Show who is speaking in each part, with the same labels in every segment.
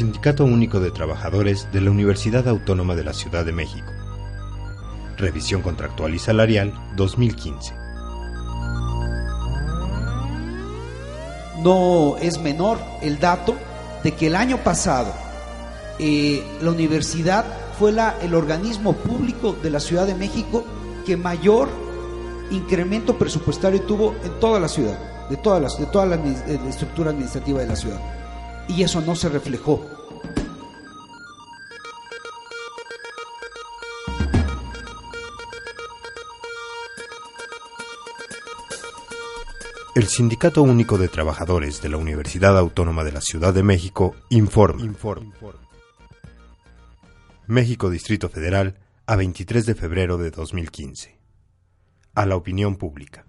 Speaker 1: Sindicato Único de Trabajadores de la Universidad Autónoma de la Ciudad de México. Revisión Contractual y Salarial 2015.
Speaker 2: No es menor el dato de que el año pasado eh, la universidad fue la, el organismo público de la Ciudad de México que mayor incremento presupuestario tuvo en toda la ciudad, de, todas las, de toda la, de la estructura administrativa de la ciudad y eso no se reflejó.
Speaker 1: El Sindicato Único de Trabajadores de la Universidad Autónoma de la Ciudad de México informa. México Distrito Federal a 23 de febrero de 2015. A la opinión pública.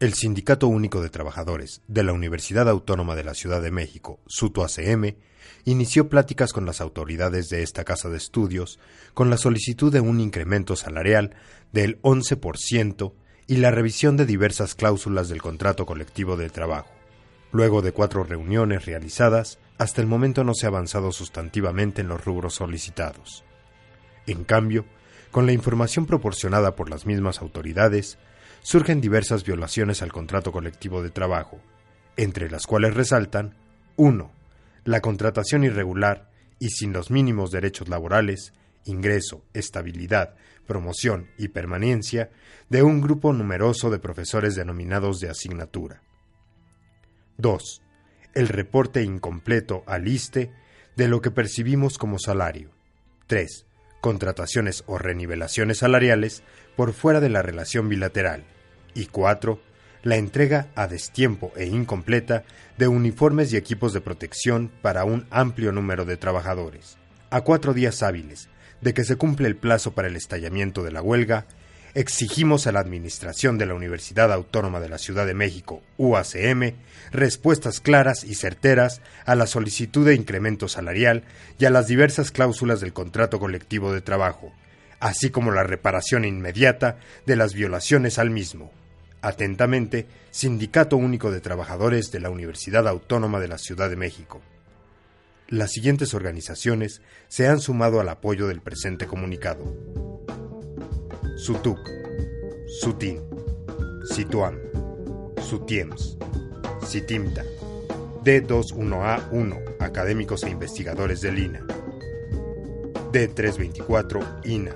Speaker 1: El Sindicato Único de Trabajadores de la Universidad Autónoma de la Ciudad de México, SUTO-ACM, inició pláticas con las autoridades de esta casa de estudios con la solicitud de un incremento salarial del 11% y la revisión de diversas cláusulas del contrato colectivo de trabajo. Luego de cuatro reuniones realizadas, hasta el momento no se ha avanzado sustantivamente en los rubros solicitados. En cambio, con la información proporcionada por las mismas autoridades, surgen diversas violaciones al contrato colectivo de trabajo, entre las cuales resaltan 1. La contratación irregular y sin los mínimos derechos laborales, ingreso, estabilidad, promoción y permanencia de un grupo numeroso de profesores denominados de asignatura. 2. El reporte incompleto al ISTE de lo que percibimos como salario. 3. Contrataciones o renivelaciones salariales por fuera de la relación bilateral y cuatro, la entrega a destiempo e incompleta de uniformes y equipos de protección para un amplio número de trabajadores. A cuatro días hábiles de que se cumple el plazo para el estallamiento de la huelga, exigimos a la Administración de la Universidad Autónoma de la Ciudad de México, UACM, respuestas claras y certeras a la solicitud de incremento salarial y a las diversas cláusulas del contrato colectivo de trabajo, así como la reparación inmediata de las violaciones al mismo. Atentamente, Sindicato Único de Trabajadores de la Universidad Autónoma de la Ciudad de México. Las siguientes organizaciones se han sumado al apoyo del presente comunicado. SUTUC, SUTIN, SITUAM, SUTIEMS, SITIMTA, D21A1, Académicos e Investigadores del INA, D324, INA,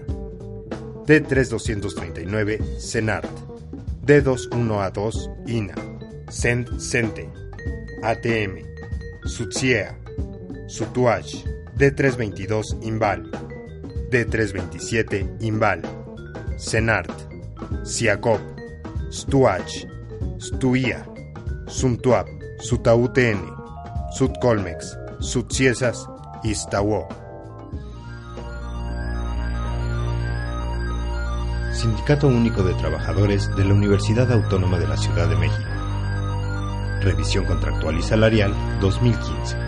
Speaker 1: D3239, CENART, D21A2 INA, CENT CENTE, ATM, SUTSIEA, SUTUACH, D322 INVAL, D327 INVAL, CENART, SIACOP, STUACH, STUIA, SUNTUAP, SUTAUTN, SUTCOLMEX, SUTCIESAS y STAWO. Sindicato Único de Trabajadores de la Universidad Autónoma de la Ciudad de México. Revisión Contractual y Salarial 2015.